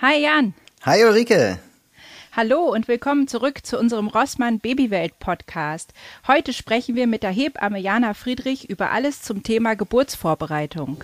Hi Jan. Hi Ulrike. Hallo und willkommen zurück zu unserem Rossmann Babywelt Podcast. Heute sprechen wir mit der Hebamme Jana Friedrich über alles zum Thema Geburtsvorbereitung.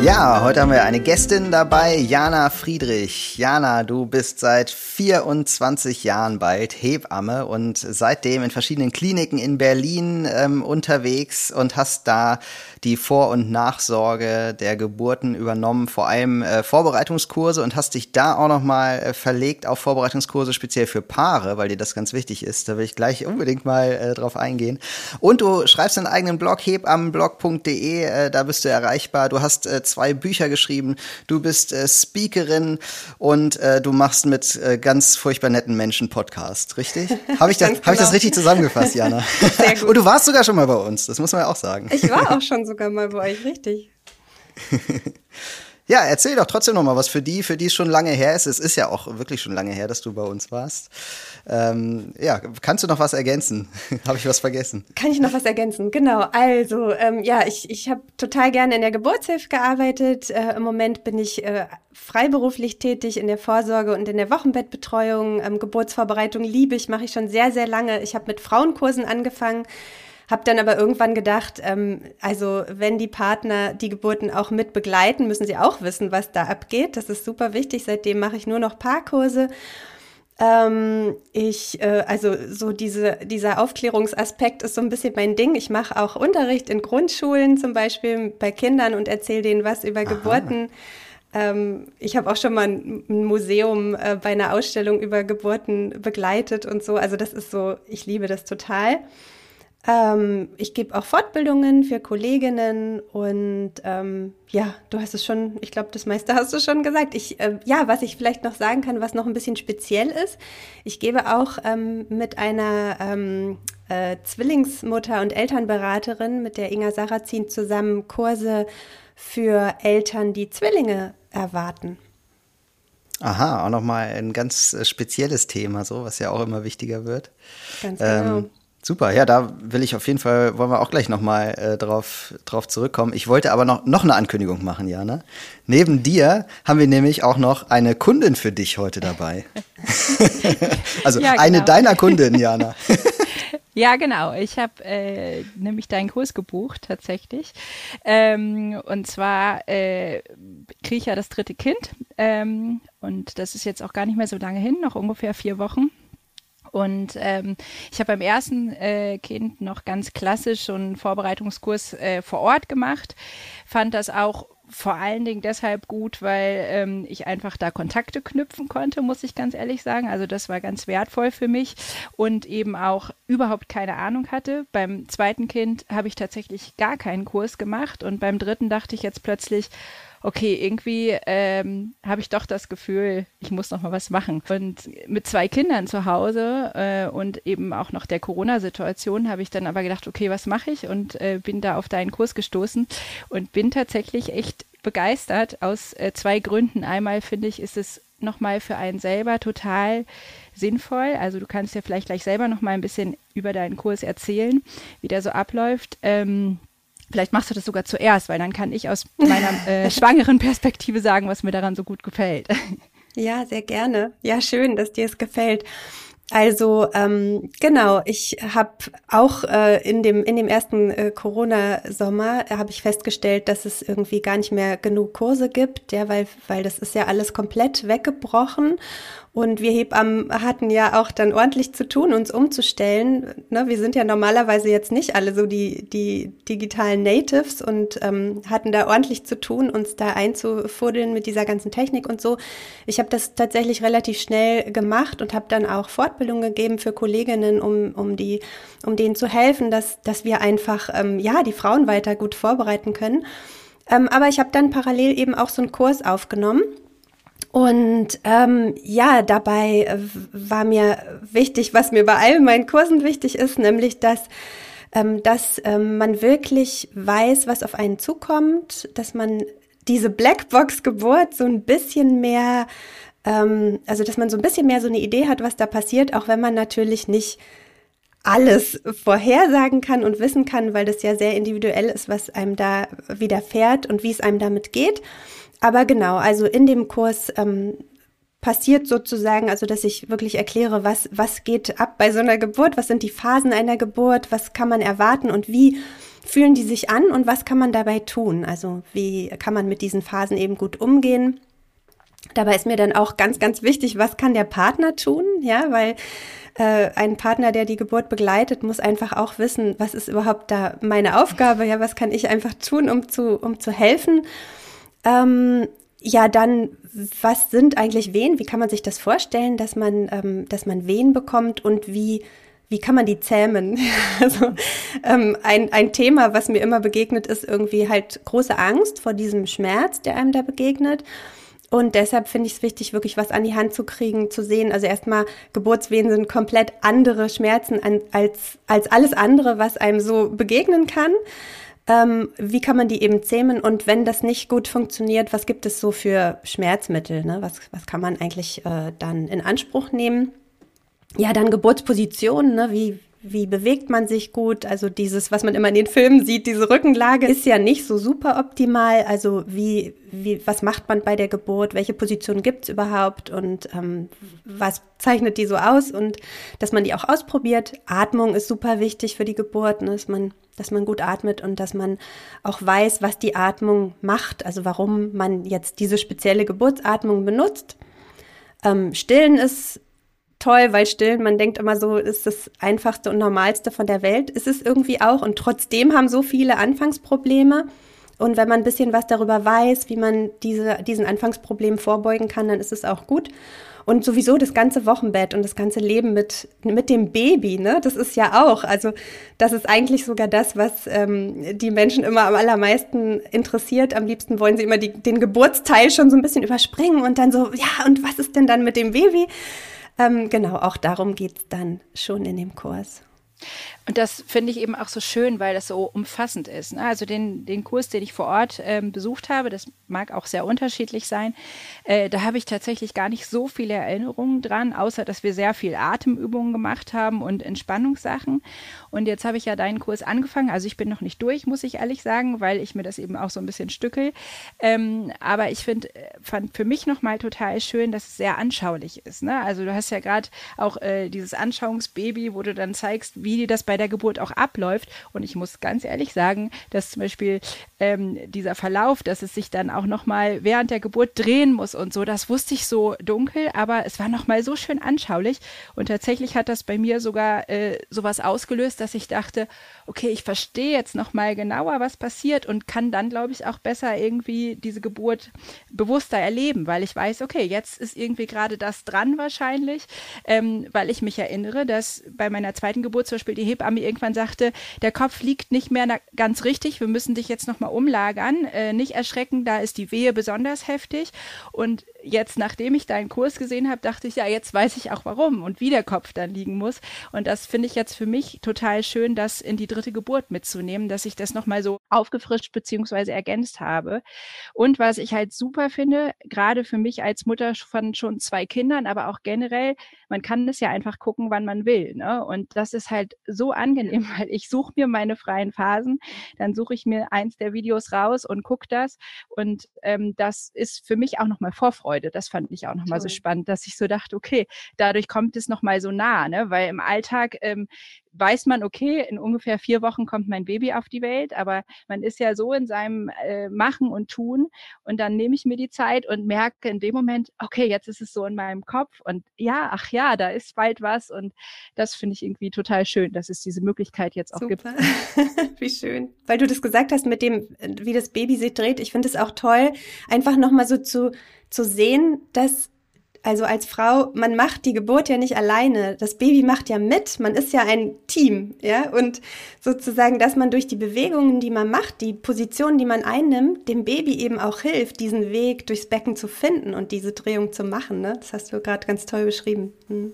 Ja, heute haben wir eine Gästin dabei, Jana Friedrich. Jana, du bist seit 24 Jahren bald Hebamme und seitdem in verschiedenen Kliniken in Berlin ähm, unterwegs und hast da die Vor- und Nachsorge der Geburten übernommen, vor allem äh, Vorbereitungskurse und hast dich da auch nochmal äh, verlegt auf Vorbereitungskurse speziell für Paare, weil dir das ganz wichtig ist. Da will ich gleich unbedingt mal äh, drauf eingehen. Und du schreibst einen eigenen Blog, hebammenblog.de, äh, da bist du erreichbar. Du hast äh, zwei Bücher geschrieben, du bist äh, Speakerin und äh, du machst mit äh, ganz furchtbar netten Menschen Podcast, richtig? Habe ich, das, genau. hab ich das genau. richtig zusammengefasst, Jana? Sehr gut. Und du warst sogar schon mal bei uns, das muss man ja auch sagen. Ich war auch schon sogar mal bei euch, richtig. Ja, erzähl doch trotzdem noch mal was für die, für die es schon lange her ist. Es ist ja auch wirklich schon lange her, dass du bei uns warst. Ähm, ja, kannst du noch was ergänzen? habe ich was vergessen? Kann ich noch was ergänzen? Genau. Also ähm, ja, ich, ich habe total gerne in der Geburtshilfe gearbeitet. Äh, Im Moment bin ich äh, freiberuflich tätig in der Vorsorge und in der Wochenbettbetreuung. Ähm, Geburtsvorbereitung liebe ich, mache ich schon sehr, sehr lange. Ich habe mit Frauenkursen angefangen hab dann aber irgendwann gedacht, ähm, also wenn die Partner die Geburten auch mit begleiten, müssen sie auch wissen, was da abgeht. Das ist super wichtig. Seitdem mache ich nur noch Paarkurse. Ähm, ich, äh, also so diese, dieser Aufklärungsaspekt ist so ein bisschen mein Ding. Ich mache auch Unterricht in Grundschulen zum Beispiel bei Kindern und erzähle denen was über Aha. Geburten. Ähm, ich habe auch schon mal ein Museum äh, bei einer Ausstellung über Geburten begleitet und so. Also das ist so, ich liebe das total. Ähm, ich gebe auch Fortbildungen für Kolleginnen und ähm, ja, du hast es schon, ich glaube, das meiste hast du schon gesagt. Ich, äh, ja, was ich vielleicht noch sagen kann, was noch ein bisschen speziell ist, ich gebe auch ähm, mit einer ähm, äh, Zwillingsmutter und Elternberaterin, mit der Inga Sarrazin zusammen Kurse für Eltern, die Zwillinge erwarten. Aha, auch nochmal ein ganz äh, spezielles Thema, so, was ja auch immer wichtiger wird. Ganz genau. Ähm, Super, ja, da will ich auf jeden Fall, wollen wir auch gleich nochmal äh, drauf, drauf zurückkommen. Ich wollte aber noch, noch eine Ankündigung machen, Jana. Neben dir haben wir nämlich auch noch eine Kundin für dich heute dabei. also ja, genau. eine deiner Kundinnen, Jana. Ja, genau. Ich habe äh, nämlich deinen Kurs gebucht tatsächlich. Ähm, und zwar äh, kriege ich ja das dritte Kind. Ähm, und das ist jetzt auch gar nicht mehr so lange hin, noch ungefähr vier Wochen. Und ähm, ich habe beim ersten äh, Kind noch ganz klassisch so einen Vorbereitungskurs äh, vor Ort gemacht, fand das auch vor allen Dingen deshalb gut, weil ähm, ich einfach da Kontakte knüpfen konnte, muss ich ganz ehrlich sagen. Also das war ganz wertvoll für mich und eben auch überhaupt keine Ahnung hatte. Beim zweiten Kind habe ich tatsächlich gar keinen Kurs gemacht und beim dritten dachte ich jetzt plötzlich, okay, irgendwie ähm, habe ich doch das Gefühl, ich muss noch mal was machen. Und mit zwei Kindern zu Hause äh, und eben auch noch der Corona-Situation habe ich dann aber gedacht, okay, was mache ich? Und äh, bin da auf deinen Kurs gestoßen und bin tatsächlich echt begeistert aus äh, zwei Gründen. Einmal finde ich, ist es nochmal für einen selber total sinnvoll. Also du kannst ja vielleicht gleich selber nochmal ein bisschen über deinen Kurs erzählen, wie der so abläuft. Ähm, Vielleicht machst du das sogar zuerst, weil dann kann ich aus meiner äh, schwangeren Perspektive sagen, was mir daran so gut gefällt. Ja, sehr gerne. Ja, schön, dass dir es gefällt. Also ähm, genau, ich habe auch äh, in dem in dem ersten äh, Corona-Sommer habe ich festgestellt, dass es irgendwie gar nicht mehr genug Kurse gibt, ja, weil weil das ist ja alles komplett weggebrochen und wir Hebammen hatten ja auch dann ordentlich zu tun, uns umzustellen. Ne, wir sind ja normalerweise jetzt nicht alle so die, die digitalen Natives und ähm, hatten da ordentlich zu tun, uns da einzufuddeln mit dieser ganzen Technik und so. Ich habe das tatsächlich relativ schnell gemacht und habe dann auch Fortbildung gegeben für Kolleginnen, um, um, die, um denen zu helfen, dass, dass wir einfach ähm, ja die Frauen weiter gut vorbereiten können. Ähm, aber ich habe dann parallel eben auch so einen Kurs aufgenommen und ähm, ja, dabei äh, war mir wichtig, was mir bei all meinen Kursen wichtig ist, nämlich dass, ähm, dass ähm, man wirklich weiß, was auf einen zukommt, dass man diese Blackbox-Geburt so ein bisschen mehr, ähm, also dass man so ein bisschen mehr so eine Idee hat, was da passiert, auch wenn man natürlich nicht alles vorhersagen kann und wissen kann, weil das ja sehr individuell ist, was einem da widerfährt und wie es einem damit geht. Aber genau, also in dem Kurs ähm, passiert sozusagen, also dass ich wirklich erkläre, was, was geht ab bei so einer Geburt, was sind die Phasen einer Geburt, was kann man erwarten und wie fühlen die sich an und was kann man dabei tun? Also wie kann man mit diesen Phasen eben gut umgehen? Dabei ist mir dann auch ganz, ganz wichtig, was kann der Partner tun? Ja, weil äh, ein Partner, der die Geburt begleitet, muss einfach auch wissen, was ist überhaupt da meine Aufgabe? Ja, was kann ich einfach tun, um zu, um zu helfen? Ähm, ja, dann, was sind eigentlich Wehen? Wie kann man sich das vorstellen, dass man, ähm, dass man Wehen bekommt und wie, wie kann man die zähmen? also ähm, ein, ein Thema, was mir immer begegnet, ist irgendwie halt große Angst vor diesem Schmerz, der einem da begegnet. Und deshalb finde ich es wichtig, wirklich was an die Hand zu kriegen, zu sehen. Also erstmal, Geburtswehen sind komplett andere Schmerzen an, als, als alles andere, was einem so begegnen kann. Ähm, wie kann man die eben zähmen? Und wenn das nicht gut funktioniert, was gibt es so für Schmerzmittel? Ne? Was, was kann man eigentlich äh, dann in Anspruch nehmen? Ja, dann Geburtspositionen, ne? wie, wie bewegt man sich gut? Also dieses, was man immer in den Filmen sieht, diese Rückenlage ist ja nicht so super optimal. Also wie, wie, was macht man bei der Geburt? Welche Position gibt's überhaupt? Und ähm, was zeichnet die so aus? Und dass man die auch ausprobiert. Atmung ist super wichtig für die Geburt, ne? dass man, dass man gut atmet und dass man auch weiß, was die Atmung macht. Also warum man jetzt diese spezielle Geburtsatmung benutzt. Ähm, Stillen ist toll, weil stillen, man denkt immer so, ist das einfachste und normalste von der Welt. Ist es irgendwie auch. Und trotzdem haben so viele Anfangsprobleme. Und wenn man ein bisschen was darüber weiß, wie man diese, diesen Anfangsproblemen vorbeugen kann, dann ist es auch gut. Und sowieso das ganze Wochenbett und das ganze Leben mit, mit dem Baby, ne, das ist ja auch, also das ist eigentlich sogar das, was ähm, die Menschen immer am allermeisten interessiert. Am liebsten wollen sie immer die, den Geburtsteil schon so ein bisschen überspringen und dann so, ja, und was ist denn dann mit dem Baby? Ähm, genau, auch darum geht es dann schon in dem Kurs. Und das finde ich eben auch so schön, weil das so umfassend ist. Ne? Also den, den Kurs, den ich vor Ort ähm, besucht habe, das mag auch sehr unterschiedlich sein, äh, da habe ich tatsächlich gar nicht so viele Erinnerungen dran, außer dass wir sehr viel Atemübungen gemacht haben und Entspannungssachen. Und jetzt habe ich ja deinen Kurs angefangen. Also ich bin noch nicht durch, muss ich ehrlich sagen, weil ich mir das eben auch so ein bisschen stückel. Ähm, aber ich finde, äh, fand für mich nochmal total schön, dass es sehr anschaulich ist. Ne? Also du hast ja gerade auch äh, dieses Anschauungsbaby, wo du dann zeigst, wie das bei der Geburt auch abläuft. Und ich muss ganz ehrlich sagen, dass zum Beispiel ähm, dieser Verlauf, dass es sich dann auch nochmal während der Geburt drehen muss und so, das wusste ich so dunkel, aber es war nochmal so schön anschaulich. Und tatsächlich hat das bei mir sogar äh, sowas ausgelöst, dass ich dachte, okay, ich verstehe jetzt nochmal genauer, was passiert und kann dann, glaube ich, auch besser irgendwie diese Geburt bewusster erleben, weil ich weiß, okay, jetzt ist irgendwie gerade das dran wahrscheinlich, ähm, weil ich mich erinnere, dass bei meiner zweiten Geburt zum Beispiel die Hebamme irgendwann sagte, der Kopf liegt nicht mehr ganz richtig, wir müssen dich jetzt nochmal umlagern, äh, nicht erschrecken, da ist die Wehe besonders heftig. Und jetzt, nachdem ich deinen Kurs gesehen habe, dachte ich, ja, jetzt weiß ich auch warum und wie der Kopf dann liegen muss. Und das finde ich jetzt für mich total schön, das in die dritte Geburt mitzunehmen, dass ich das nochmal so aufgefrischt bzw. ergänzt habe. Und was ich halt super finde, gerade für mich als Mutter von schon zwei Kindern, aber auch generell, man kann es ja einfach gucken, wann man will. Ne? Und das ist halt so angenehm, weil ich suche mir meine freien Phasen, dann suche ich mir eins der Videos raus und gucke das. Und ähm, das ist für mich auch nochmal Vorfreude Freude. Das fand ich auch nochmal so spannend, dass ich so dachte, okay, dadurch kommt es nochmal so nah, ne? weil im Alltag ähm, weiß man, okay, in ungefähr vier Wochen kommt mein Baby auf die Welt, aber man ist ja so in seinem äh, Machen und Tun und dann nehme ich mir die Zeit und merke in dem Moment, okay, jetzt ist es so in meinem Kopf und ja, ach ja, da ist bald was und das finde ich irgendwie total schön, dass es diese Möglichkeit jetzt auch Super. gibt. wie schön. Weil du das gesagt hast mit dem, wie das Baby sich dreht, ich finde es auch toll, einfach nochmal so zu, zu sehen, dass also als Frau, man macht die Geburt ja nicht alleine. Das Baby macht ja mit. Man ist ja ein Team, ja. Und sozusagen, dass man durch die Bewegungen, die man macht, die Position, die man einnimmt, dem Baby eben auch hilft, diesen Weg durchs Becken zu finden und diese Drehung zu machen. Ne? Das hast du gerade ganz toll beschrieben. Hm.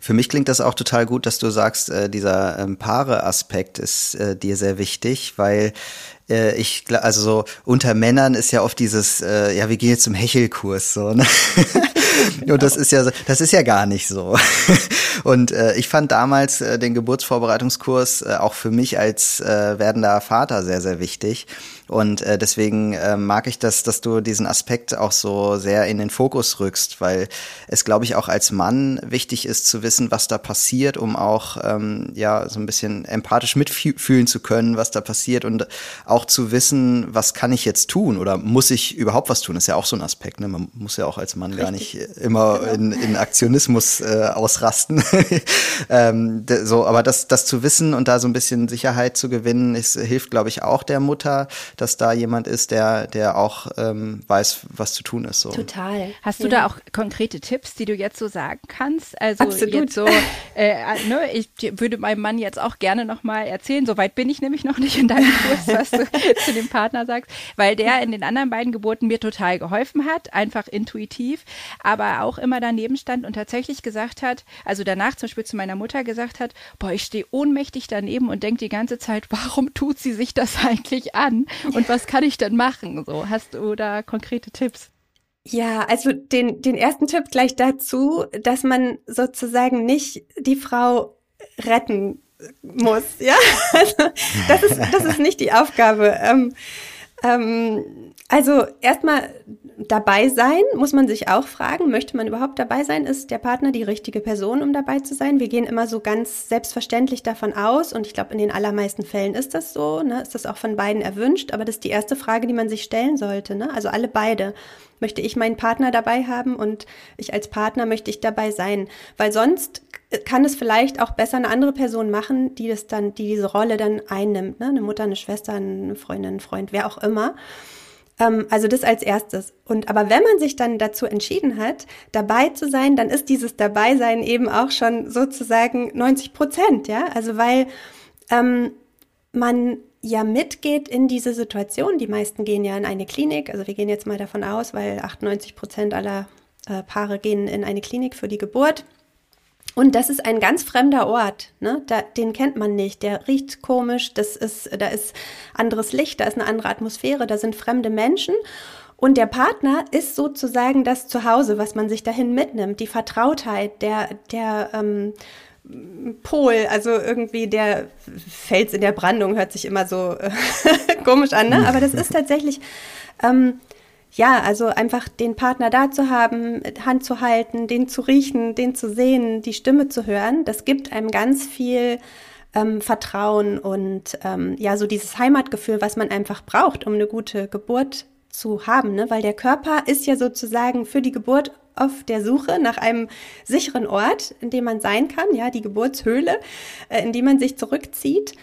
Für mich klingt das auch total gut, dass du sagst, äh, dieser ähm, Paare-Aspekt ist äh, dir sehr wichtig, weil äh, ich also so unter Männern ist ja oft dieses, äh, ja, wir gehen jetzt zum Hechelkurs so. Ne? Und das ist ja, das ist ja gar nicht so. Und äh, ich fand damals äh, den Geburtsvorbereitungskurs äh, auch für mich als äh, werdender Vater sehr, sehr wichtig. Und äh, deswegen äh, mag ich das, dass du diesen Aspekt auch so sehr in den Fokus rückst, weil es, glaube ich, auch als Mann wichtig ist zu wissen, was da passiert, um auch ähm, ja so ein bisschen empathisch mitfühlen zu können, was da passiert und auch zu wissen, was kann ich jetzt tun oder muss ich überhaupt was tun? Das ist ja auch so ein Aspekt. Ne? Man muss ja auch als Mann Richtig. gar nicht immer genau. in, in Aktionismus äh, ausrasten. ähm, so, aber das, das zu wissen und da so ein bisschen Sicherheit zu gewinnen, ist, hilft, glaube ich, auch der Mutter dass da jemand ist, der, der auch ähm, weiß, was zu tun ist. So. Total. Hast du da auch konkrete Tipps, die du jetzt so sagen kannst? Also Absolut. jetzt so, äh, ne, ich würde meinem Mann jetzt auch gerne nochmal erzählen, soweit bin ich nämlich noch nicht in deinem Kurs, was du zu dem Partner sagst, weil der in den anderen beiden Geburten mir total geholfen hat, einfach intuitiv, aber auch immer daneben stand und tatsächlich gesagt hat, also danach zum Beispiel zu meiner Mutter gesagt hat, boah, ich stehe ohnmächtig daneben und denke die ganze Zeit, warum tut sie sich das eigentlich an? Und was kann ich denn machen? So, hast du da konkrete Tipps? Ja, also den, den ersten Tipp gleich dazu, dass man sozusagen nicht die Frau retten muss, ja. Also, das ist, das ist nicht die Aufgabe. Ähm, ähm, also erstmal dabei sein, muss man sich auch fragen, möchte man überhaupt dabei sein? Ist der Partner die richtige Person, um dabei zu sein? Wir gehen immer so ganz selbstverständlich davon aus und ich glaube, in den allermeisten Fällen ist das so, ne? ist das auch von beiden erwünscht, aber das ist die erste Frage, die man sich stellen sollte. Ne? Also alle beide. Möchte ich meinen Partner dabei haben und ich als Partner möchte ich dabei sein? Weil sonst kann es vielleicht auch besser eine andere Person machen, die das dann, die diese Rolle dann einnimmt, ne? Eine Mutter, eine Schwester, eine Freundin, ein Freund, wer auch immer. Ähm, also das als erstes. Und aber wenn man sich dann dazu entschieden hat, dabei zu sein, dann ist dieses Dabeisein eben auch schon sozusagen 90 Prozent, ja. Also weil ähm, man ja mitgeht in diese Situation. Die meisten gehen ja in eine Klinik. Also wir gehen jetzt mal davon aus, weil 98 Prozent aller äh, Paare gehen in eine Klinik für die Geburt. Und das ist ein ganz fremder Ort, ne? Da, den kennt man nicht. Der riecht komisch, das ist, da ist anderes Licht, da ist eine andere Atmosphäre, da sind fremde Menschen. Und der Partner ist sozusagen das Zuhause, was man sich dahin mitnimmt, die Vertrautheit, der, der ähm, Pol, also irgendwie der Fels in der Brandung hört sich immer so äh, komisch an, ne? Aber das ist tatsächlich ähm, ja, also einfach den Partner da zu haben, Hand zu halten, den zu riechen, den zu sehen, die Stimme zu hören, das gibt einem ganz viel ähm, Vertrauen und ähm, ja, so dieses Heimatgefühl, was man einfach braucht, um eine gute Geburt zu haben, ne? weil der Körper ist ja sozusagen für die Geburt auf der Suche nach einem sicheren Ort, in dem man sein kann, ja, die Geburtshöhle, äh, in die man sich zurückzieht.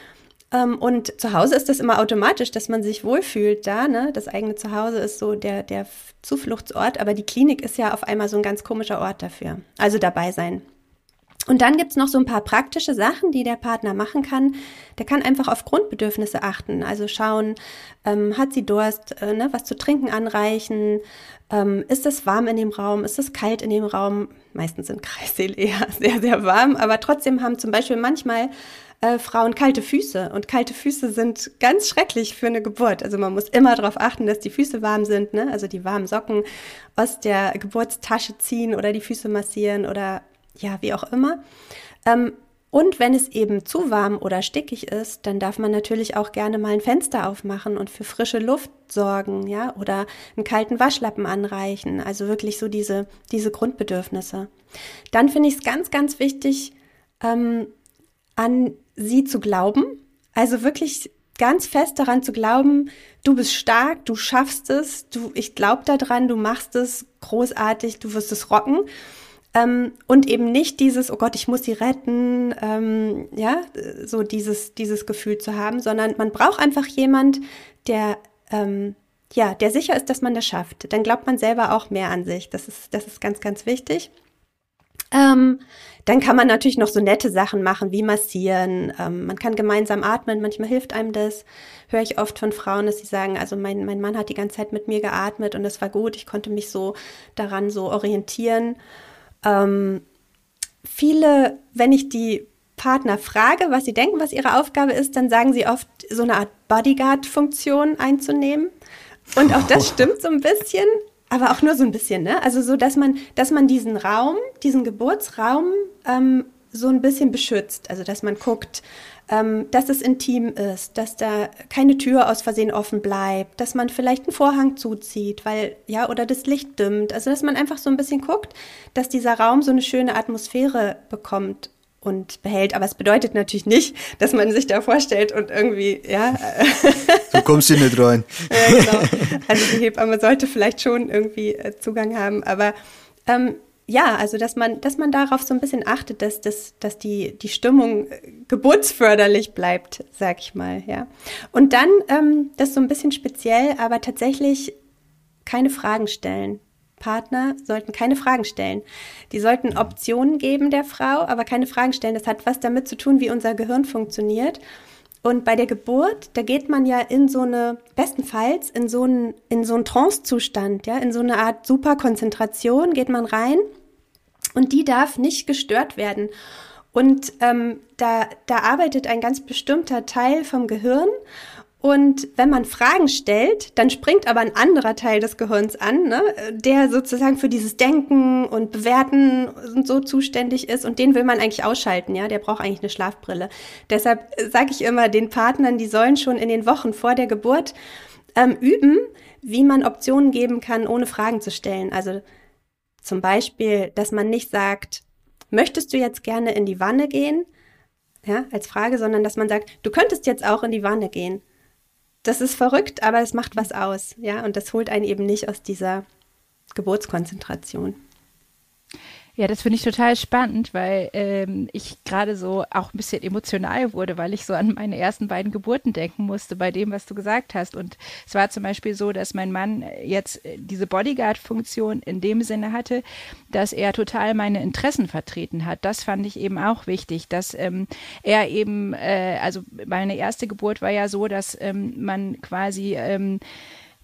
Ähm, und zu Hause ist das immer automatisch, dass man sich wohlfühlt da. Ne? Das eigene Zuhause ist so der, der Zufluchtsort, aber die Klinik ist ja auf einmal so ein ganz komischer Ort dafür. Also dabei sein. Und dann gibt's noch so ein paar praktische Sachen, die der Partner machen kann. Der kann einfach auf Grundbedürfnisse achten. Also schauen, ähm, hat sie Durst, äh, ne, was zu trinken anreichen, ähm, ist es warm in dem Raum, ist es kalt in dem Raum. Meistens sind Kreissäle eher sehr, sehr warm, aber trotzdem haben zum Beispiel manchmal äh, Frauen kalte Füße. Und kalte Füße sind ganz schrecklich für eine Geburt. Also man muss immer darauf achten, dass die Füße warm sind, ne? also die warmen Socken aus der Geburtstasche ziehen oder die Füße massieren oder ja, wie auch immer. Ähm, und wenn es eben zu warm oder stickig ist, dann darf man natürlich auch gerne mal ein Fenster aufmachen und für frische Luft sorgen, ja, oder einen kalten Waschlappen anreichen. Also wirklich so diese, diese Grundbedürfnisse. Dann finde ich es ganz, ganz wichtig, ähm, an sie zu glauben. Also wirklich ganz fest daran zu glauben, du bist stark, du schaffst es, du, ich glaube daran, du machst es großartig, du wirst es rocken. Ähm, und eben nicht dieses, oh Gott, ich muss sie retten, ähm, ja, so dieses, dieses Gefühl zu haben, sondern man braucht einfach jemand, der, ähm, ja, der sicher ist, dass man das schafft. Dann glaubt man selber auch mehr an sich. Das ist, das ist ganz, ganz wichtig. Ähm, dann kann man natürlich noch so nette Sachen machen, wie massieren. Ähm, man kann gemeinsam atmen. Manchmal hilft einem das. Höre ich oft von Frauen, dass sie sagen, also mein, mein Mann hat die ganze Zeit mit mir geatmet und das war gut. Ich konnte mich so daran so orientieren. Ähm, viele, wenn ich die Partner frage, was sie denken, was ihre Aufgabe ist, dann sagen sie oft, so eine Art Bodyguard-Funktion einzunehmen. Und auch das stimmt so ein bisschen, aber auch nur so ein bisschen, ne? Also so, dass man, dass man diesen Raum, diesen Geburtsraum ähm, so ein bisschen beschützt. Also dass man guckt, ähm, dass es intim ist, dass da keine Tür aus Versehen offen bleibt, dass man vielleicht einen Vorhang zuzieht, weil, ja, oder das Licht dimmt. Also, dass man einfach so ein bisschen guckt, dass dieser Raum so eine schöne Atmosphäre bekommt und behält. Aber es bedeutet natürlich nicht, dass man sich da vorstellt und irgendwie, ja. Du kommst hier nicht rein. ja, genau. Also die Hebamme sollte vielleicht schon irgendwie äh, Zugang haben, aber ähm, ja, also dass man, dass man darauf so ein bisschen achtet, dass, dass, dass die, die Stimmung äh, geburtsförderlich bleibt, sag ich mal, ja. Und dann, ähm, das so ein bisschen speziell, aber tatsächlich keine Fragen stellen. Partner sollten keine Fragen stellen. Die sollten Optionen geben der Frau, aber keine Fragen stellen. Das hat was damit zu tun, wie unser Gehirn funktioniert. Und bei der Geburt, da geht man ja in so eine, bestenfalls in so einen, in so einen Trance-Zustand, ja, in so eine Art Superkonzentration geht man rein und die darf nicht gestört werden. Und ähm, da, da arbeitet ein ganz bestimmter Teil vom Gehirn. Und wenn man Fragen stellt, dann springt aber ein anderer Teil des Gehirns an, ne, der sozusagen für dieses Denken und Bewerten und so zuständig ist. Und den will man eigentlich ausschalten, ja. Der braucht eigentlich eine Schlafbrille. Deshalb sage ich immer den Partnern, die sollen schon in den Wochen vor der Geburt ähm, üben, wie man Optionen geben kann, ohne Fragen zu stellen. Also zum Beispiel, dass man nicht sagt, möchtest du jetzt gerne in die Wanne gehen? Ja, als Frage, sondern dass man sagt, du könntest jetzt auch in die Wanne gehen. Das ist verrückt, aber es macht was aus, ja, und das holt einen eben nicht aus dieser Geburtskonzentration. Ja, das finde ich total spannend, weil ähm, ich gerade so auch ein bisschen emotional wurde, weil ich so an meine ersten beiden Geburten denken musste bei dem, was du gesagt hast. Und es war zum Beispiel so, dass mein Mann jetzt diese Bodyguard-Funktion in dem Sinne hatte, dass er total meine Interessen vertreten hat. Das fand ich eben auch wichtig, dass ähm, er eben, äh, also meine erste Geburt war ja so, dass ähm, man quasi ähm,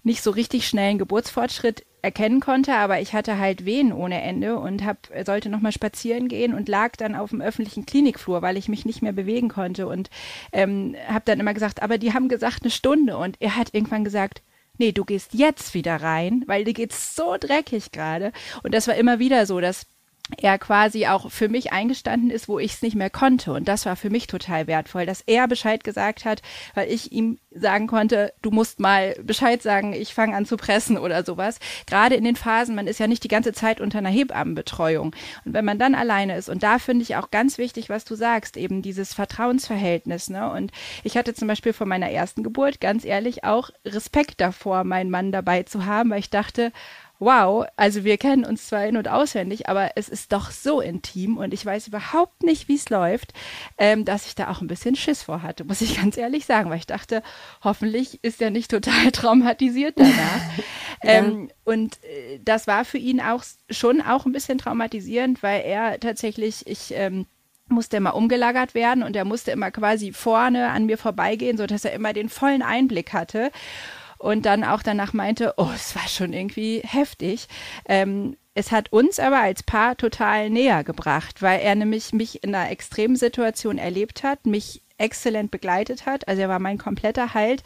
nicht so richtig schnellen Geburtsfortschritt erkennen konnte, aber ich hatte halt Wehen ohne Ende und hab, sollte nochmal spazieren gehen und lag dann auf dem öffentlichen Klinikflur, weil ich mich nicht mehr bewegen konnte und ähm, habe dann immer gesagt, aber die haben gesagt eine Stunde und er hat irgendwann gesagt, nee, du gehst jetzt wieder rein, weil dir geht's so dreckig gerade. Und das war immer wieder so, dass er quasi auch für mich eingestanden ist, wo ich es nicht mehr konnte. Und das war für mich total wertvoll, dass er Bescheid gesagt hat, weil ich ihm sagen konnte, du musst mal Bescheid sagen, ich fange an zu pressen oder sowas. Gerade in den Phasen, man ist ja nicht die ganze Zeit unter einer Hebammenbetreuung. Und wenn man dann alleine ist, und da finde ich auch ganz wichtig, was du sagst, eben dieses Vertrauensverhältnis. Ne? Und ich hatte zum Beispiel vor meiner ersten Geburt ganz ehrlich auch Respekt davor, meinen Mann dabei zu haben, weil ich dachte, wow, also wir kennen uns zwar in- und auswendig, aber es ist doch so intim und ich weiß überhaupt nicht, wie es läuft, ähm, dass ich da auch ein bisschen Schiss vor hatte, muss ich ganz ehrlich sagen, weil ich dachte, hoffentlich ist er nicht total traumatisiert danach. ja. ähm, und äh, das war für ihn auch schon auch ein bisschen traumatisierend, weil er tatsächlich, ich ähm, musste immer umgelagert werden und er musste immer quasi vorne an mir vorbeigehen, so dass er immer den vollen Einblick hatte und dann auch danach meinte, oh, es war schon irgendwie heftig. Ähm, es hat uns aber als Paar total näher gebracht, weil er nämlich mich in einer extremen Situation erlebt hat, mich exzellent begleitet hat. Also er war mein kompletter Halt.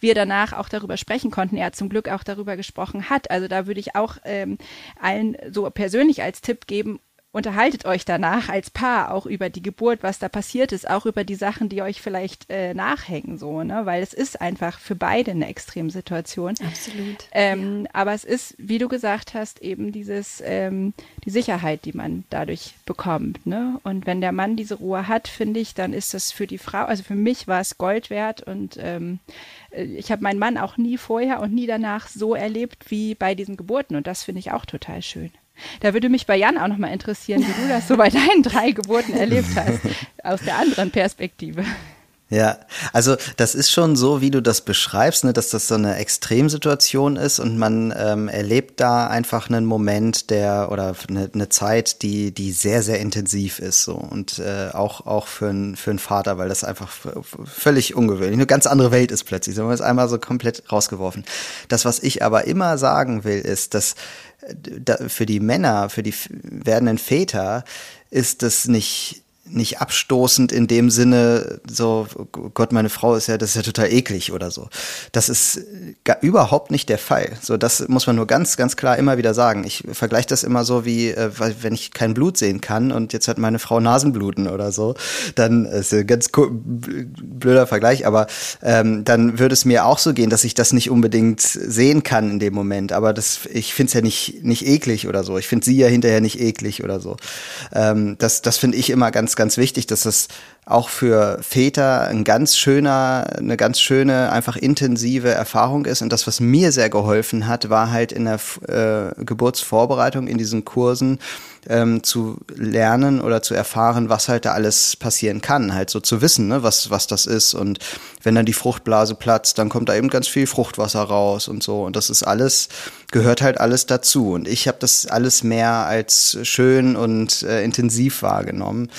Wir danach auch darüber sprechen konnten. Er zum Glück auch darüber gesprochen hat. Also da würde ich auch ähm, allen so persönlich als Tipp geben, unterhaltet euch danach als Paar auch über die Geburt, was da passiert ist, auch über die Sachen, die euch vielleicht äh, nachhängen, so, ne? Weil es ist einfach für beide eine Extremsituation. Absolut. Ähm, ja. Aber es ist, wie du gesagt hast, eben dieses, ähm, die Sicherheit, die man dadurch bekommt, ne? Und wenn der Mann diese Ruhe hat, finde ich, dann ist das für die Frau, also für mich war es Gold wert und ähm, äh, ich habe meinen Mann auch nie vorher und nie danach so erlebt wie bei diesen Geburten und das finde ich auch total schön. Da würde mich bei Jan auch nochmal interessieren, wie du das so bei deinen drei Geburten erlebt hast, aus der anderen Perspektive. Ja, also das ist schon so, wie du das beschreibst, ne, dass das so eine Extremsituation ist und man ähm, erlebt da einfach einen Moment, der oder eine, eine Zeit, die die sehr sehr intensiv ist so und äh, auch auch für einen für einen Vater, weil das einfach völlig ungewöhnlich, eine ganz andere Welt ist plötzlich. Man ist einmal so komplett rausgeworfen. Das, was ich aber immer sagen will, ist, dass äh, für die Männer, für die werdenden Väter ist das nicht nicht abstoßend in dem Sinne, so, oh Gott, meine Frau ist ja, das ist ja total eklig oder so. Das ist gar, überhaupt nicht der Fall. So, das muss man nur ganz, ganz klar immer wieder sagen. Ich vergleiche das immer so wie, äh, wenn ich kein Blut sehen kann und jetzt hat meine Frau Nasenbluten oder so, dann ist ein ganz blöder Vergleich, aber ähm, dann würde es mir auch so gehen, dass ich das nicht unbedingt sehen kann in dem Moment. Aber das, ich finde es ja nicht, nicht eklig oder so. Ich finde sie ja hinterher nicht eklig oder so. Ähm, das das finde ich immer ganz, ganz wichtig, dass es auch für Väter ein ganz schöner, eine ganz schöne, einfach intensive Erfahrung ist. Und das, was mir sehr geholfen hat, war halt in der äh, Geburtsvorbereitung in diesen Kursen ähm, zu lernen oder zu erfahren, was halt da alles passieren kann, halt so zu wissen, ne, was, was das ist. Und wenn dann die Fruchtblase platzt, dann kommt da eben ganz viel Fruchtwasser raus und so. Und das ist alles, gehört halt alles dazu. Und ich habe das alles mehr als schön und äh, intensiv wahrgenommen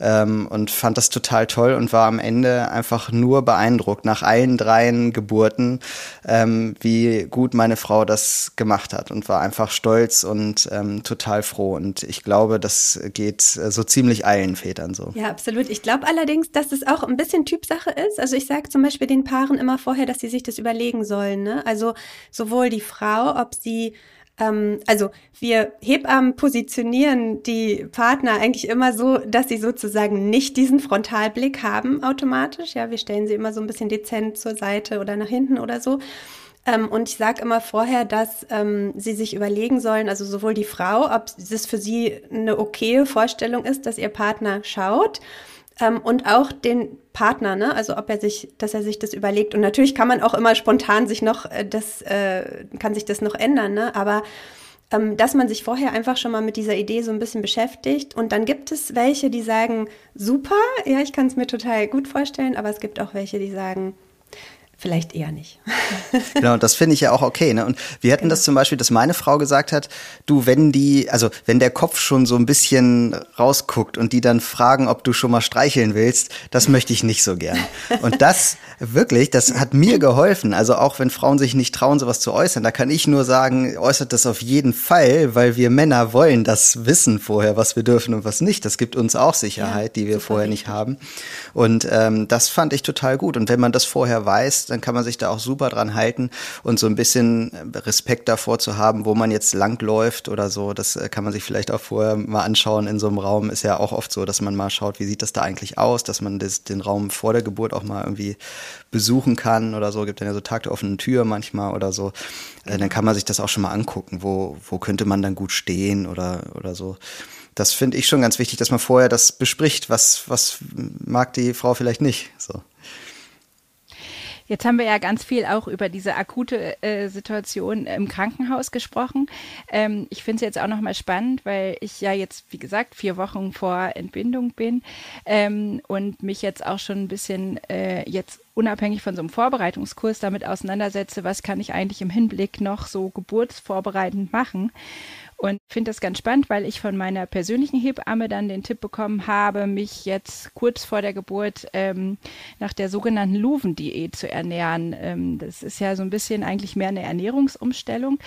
ähm, und fand das total toll und war am Ende einfach nur beeindruckt nach allen dreien Geburten, ähm, wie gut meine Frau das gemacht hat und war einfach stolz und ähm, total froh. Und ich glaube, das geht äh, so ziemlich allen Vätern so. Ja, absolut. Ich glaube allerdings, dass es auch ein bisschen Typsache ist. Also ich sage zum Beispiel den Paaren immer vorher, dass sie sich das überlegen sollen. Ne? Also sowohl die Frau, ob sie ähm, also wir Hebammen positionieren die Partner eigentlich immer so, dass sie sozusagen nicht diesen Frontalblick haben automatisch. Ja, wir stellen sie immer so ein bisschen dezent zur Seite oder nach hinten oder so. Ähm, und ich sage immer vorher, dass ähm, sie sich überlegen sollen, also sowohl die Frau, ob es für sie eine okaye Vorstellung ist, dass ihr Partner schaut. Ähm, und auch den Partner, ne? Also ob er sich, dass er sich das überlegt. Und natürlich kann man auch immer spontan sich noch äh, das, äh, kann sich das noch ändern, ne? Aber ähm, dass man sich vorher einfach schon mal mit dieser Idee so ein bisschen beschäftigt. Und dann gibt es welche, die sagen, super, ja, ich kann es mir total gut vorstellen, aber es gibt auch welche, die sagen, vielleicht eher nicht. genau, das finde ich ja auch okay. Ne? Und wir hatten genau. das zum Beispiel, dass meine Frau gesagt hat, du, wenn die, also wenn der Kopf schon so ein bisschen rausguckt und die dann fragen, ob du schon mal streicheln willst, das möchte ich nicht so gern. Und das wirklich, das hat mir geholfen. Also auch wenn Frauen sich nicht trauen, sowas zu äußern, da kann ich nur sagen, äußert das auf jeden Fall, weil wir Männer wollen das wissen vorher, was wir dürfen und was nicht. Das gibt uns auch Sicherheit, ja, die wir vorher nicht haben. Und ähm, das fand ich total gut. Und wenn man das vorher weiß, dann kann man sich da auch super dran halten und so ein bisschen Respekt davor zu haben, wo man jetzt langläuft oder so. Das äh, kann man sich vielleicht auch vorher mal anschauen in so einem Raum. Ist ja auch oft so, dass man mal schaut, wie sieht das da eigentlich aus, dass man das, den Raum vor der Geburt auch mal irgendwie besuchen kann oder so. Gibt dann ja so Tag der offenen Tür manchmal oder so. Äh, dann kann man sich das auch schon mal angucken, wo, wo könnte man dann gut stehen oder, oder so das finde ich schon ganz wichtig, dass man vorher das bespricht, was, was mag die Frau vielleicht nicht. So. Jetzt haben wir ja ganz viel auch über diese akute äh, Situation im Krankenhaus gesprochen. Ähm, ich finde es jetzt auch nochmal spannend, weil ich ja jetzt, wie gesagt, vier Wochen vor Entbindung bin ähm, und mich jetzt auch schon ein bisschen äh, jetzt unabhängig von so einem Vorbereitungskurs damit auseinandersetze, was kann ich eigentlich im Hinblick noch so geburtsvorbereitend machen. Und finde das ganz spannend, weil ich von meiner persönlichen Hebamme dann den Tipp bekommen habe, mich jetzt kurz vor der Geburt ähm, nach der sogenannten Luven-Diät zu ernähren. Ähm, das ist ja so ein bisschen eigentlich mehr eine Ernährungsumstellung.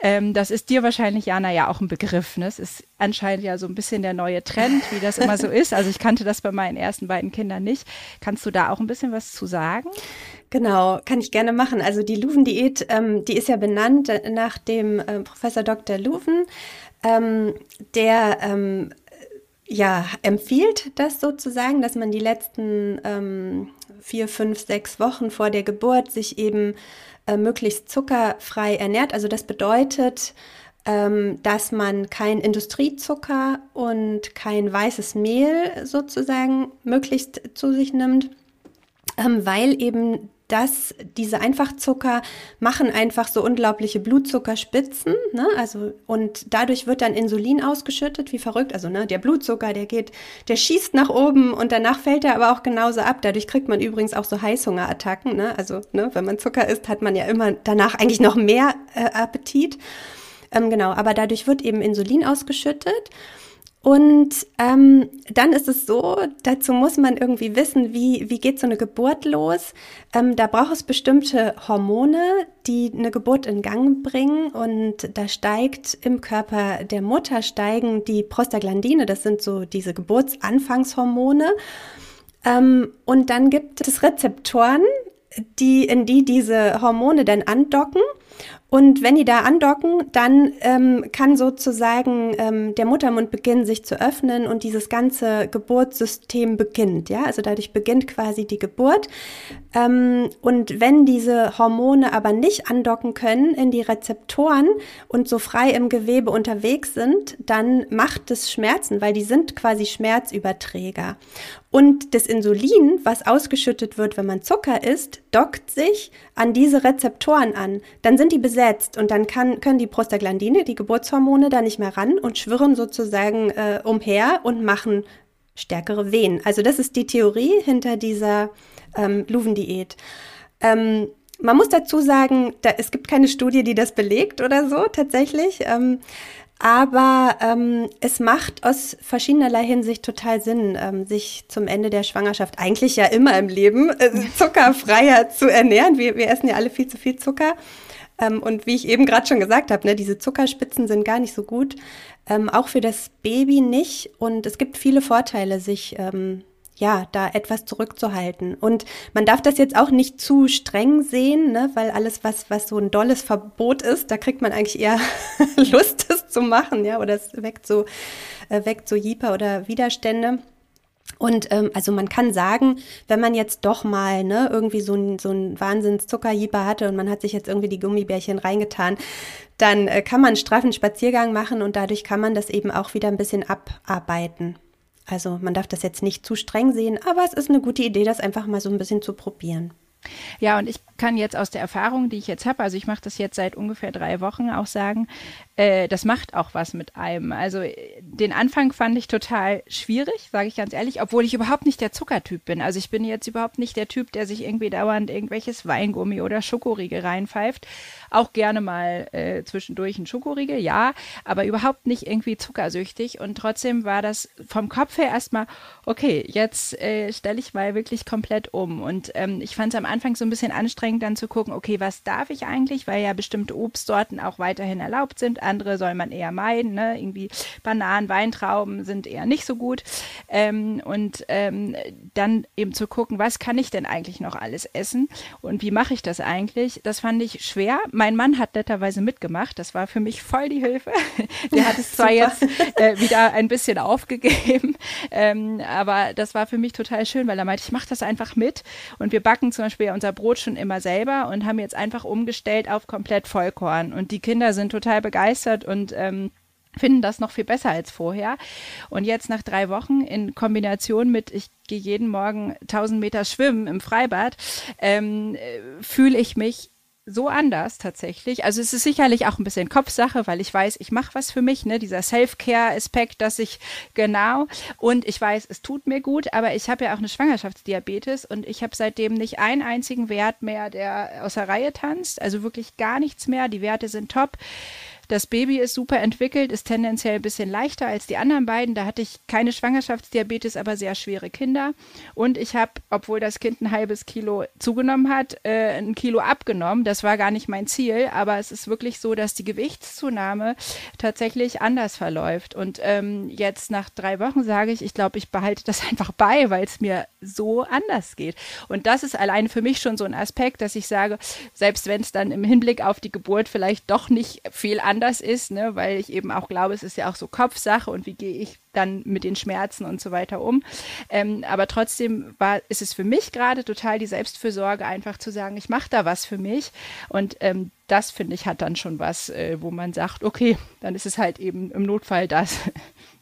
Ähm, das ist dir wahrscheinlich, Jana, ja auch ein Begriff. Ne? Es ist anscheinend ja so ein bisschen der neue Trend, wie das immer so ist. Also ich kannte das bei meinen ersten beiden Kindern nicht. Kannst du da auch ein bisschen was zu sagen? Genau, kann ich gerne machen. Also die Luven-Diät, ähm, die ist ja benannt nach dem äh, Professor Dr. Luven, ähm, der ähm, ja empfiehlt das sozusagen, dass man die letzten ähm, vier, fünf, sechs Wochen vor der Geburt sich eben äh, möglichst zuckerfrei ernährt. Also das bedeutet, ähm, dass man kein Industriezucker und kein weißes Mehl sozusagen möglichst zu sich nimmt, ähm, weil eben dass diese Einfachzucker machen einfach so unglaubliche Blutzuckerspitzen, ne? Also und dadurch wird dann Insulin ausgeschüttet, wie verrückt. Also ne, der Blutzucker, der geht, der schießt nach oben und danach fällt er aber auch genauso ab. Dadurch kriegt man übrigens auch so Heißhungerattacken. Ne? Also ne, wenn man Zucker isst, hat man ja immer danach eigentlich noch mehr äh, Appetit. Ähm, genau, aber dadurch wird eben Insulin ausgeschüttet. Und ähm, dann ist es so, dazu muss man irgendwie wissen, wie, wie geht so eine Geburt los. Ähm, da braucht es bestimmte Hormone, die eine Geburt in Gang bringen. Und da steigt im Körper der Mutter steigen die Prostaglandine, das sind so diese Geburtsanfangshormone. Ähm, und dann gibt es Rezeptoren, die, in die diese Hormone dann andocken. Und wenn die da andocken, dann ähm, kann sozusagen ähm, der Muttermund beginnen, sich zu öffnen und dieses ganze Geburtssystem beginnt. Ja, also dadurch beginnt quasi die Geburt. Ähm, und wenn diese Hormone aber nicht andocken können in die Rezeptoren und so frei im Gewebe unterwegs sind, dann macht es Schmerzen, weil die sind quasi Schmerzüberträger. Und das Insulin, was ausgeschüttet wird, wenn man Zucker isst, dockt sich an diese Rezeptoren an. Dann sind die besetzt und dann kann, können die Prostaglandine, die Geburtshormone, da nicht mehr ran und schwirren sozusagen äh, umher und machen stärkere Wehen. Also das ist die Theorie hinter dieser ähm, Luven-Diät. Ähm, man muss dazu sagen, da, es gibt keine Studie, die das belegt oder so tatsächlich. Ähm, aber ähm, es macht aus verschiedenerlei Hinsicht total Sinn, ähm, sich zum Ende der Schwangerschaft, eigentlich ja immer im Leben, äh, zuckerfreier zu ernähren. Wir, wir essen ja alle viel zu viel Zucker. Ähm, und wie ich eben gerade schon gesagt habe, ne, diese Zuckerspitzen sind gar nicht so gut. Ähm, auch für das Baby nicht. Und es gibt viele Vorteile, sich ähm, ja, da etwas zurückzuhalten. Und man darf das jetzt auch nicht zu streng sehen, ne, weil alles, was, was so ein dolles Verbot ist, da kriegt man eigentlich eher Lust, es zu machen, ja, oder es weckt so, äh, weckt so Jeeper oder Widerstände. Und ähm, also man kann sagen, wenn man jetzt doch mal ne, irgendwie so ein, so ein Wahnsinns-Zuckerjieper hatte und man hat sich jetzt irgendwie die Gummibärchen reingetan, dann äh, kann man einen straffen Spaziergang machen und dadurch kann man das eben auch wieder ein bisschen abarbeiten. Also man darf das jetzt nicht zu streng sehen, aber es ist eine gute Idee, das einfach mal so ein bisschen zu probieren. Ja, und ich kann jetzt aus der Erfahrung, die ich jetzt habe, also ich mache das jetzt seit ungefähr drei Wochen auch sagen, äh, das macht auch was mit einem. Also den Anfang fand ich total schwierig, sage ich ganz ehrlich, obwohl ich überhaupt nicht der Zuckertyp bin. Also ich bin jetzt überhaupt nicht der Typ, der sich irgendwie dauernd irgendwelches Weingummi oder Schokoriegel reinpfeift. Auch gerne mal äh, zwischendurch ein Schokoriegel, ja, aber überhaupt nicht irgendwie zuckersüchtig. Und trotzdem war das vom Kopf her erstmal, okay, jetzt äh, stelle ich mal wirklich komplett um. Und ähm, ich fand es am Anfang so ein bisschen anstrengend, dann zu gucken, okay, was darf ich eigentlich, weil ja bestimmte Obstsorten auch weiterhin erlaubt sind andere soll man eher meiden. Ne? Irgendwie Bananen, Weintrauben sind eher nicht so gut. Ähm, und ähm, dann eben zu gucken, was kann ich denn eigentlich noch alles essen und wie mache ich das eigentlich? Das fand ich schwer. Mein Mann hat netterweise mitgemacht. Das war für mich voll die Hilfe. Der hat es zwar jetzt äh, wieder ein bisschen aufgegeben, ähm, aber das war für mich total schön, weil er meinte, ich mache das einfach mit und wir backen zum Beispiel unser Brot schon immer selber und haben jetzt einfach umgestellt auf komplett Vollkorn und die Kinder sind total begeistert und ähm, finden das noch viel besser als vorher. Und jetzt nach drei Wochen in Kombination mit, ich gehe jeden Morgen 1000 Meter schwimmen im Freibad, ähm, äh, fühle ich mich so anders tatsächlich. Also es ist sicherlich auch ein bisschen Kopfsache, weil ich weiß, ich mache was für mich, ne, dieser Self-Care-Aspekt, dass ich genau und ich weiß, es tut mir gut, aber ich habe ja auch eine Schwangerschaftsdiabetes und ich habe seitdem nicht einen einzigen Wert mehr, der aus der Reihe tanzt, also wirklich gar nichts mehr. Die Werte sind top. Das Baby ist super entwickelt, ist tendenziell ein bisschen leichter als die anderen beiden. Da hatte ich keine Schwangerschaftsdiabetes, aber sehr schwere Kinder. Und ich habe, obwohl das Kind ein halbes Kilo zugenommen hat, äh, ein Kilo abgenommen. Das war gar nicht mein Ziel, aber es ist wirklich so, dass die Gewichtszunahme tatsächlich anders verläuft. Und ähm, jetzt nach drei Wochen sage ich, ich glaube, ich behalte das einfach bei, weil es mir so anders geht. Und das ist allein für mich schon so ein Aspekt, dass ich sage, selbst wenn es dann im Hinblick auf die Geburt vielleicht doch nicht viel anders anders ist, ne? weil ich eben auch glaube, es ist ja auch so Kopfsache und wie gehe ich dann mit den Schmerzen und so weiter um. Ähm, aber trotzdem war, ist es für mich gerade total die Selbstfürsorge, einfach zu sagen, ich mache da was für mich. Und ähm, das, finde ich, hat dann schon was, äh, wo man sagt, okay, dann ist es halt eben im Notfall das.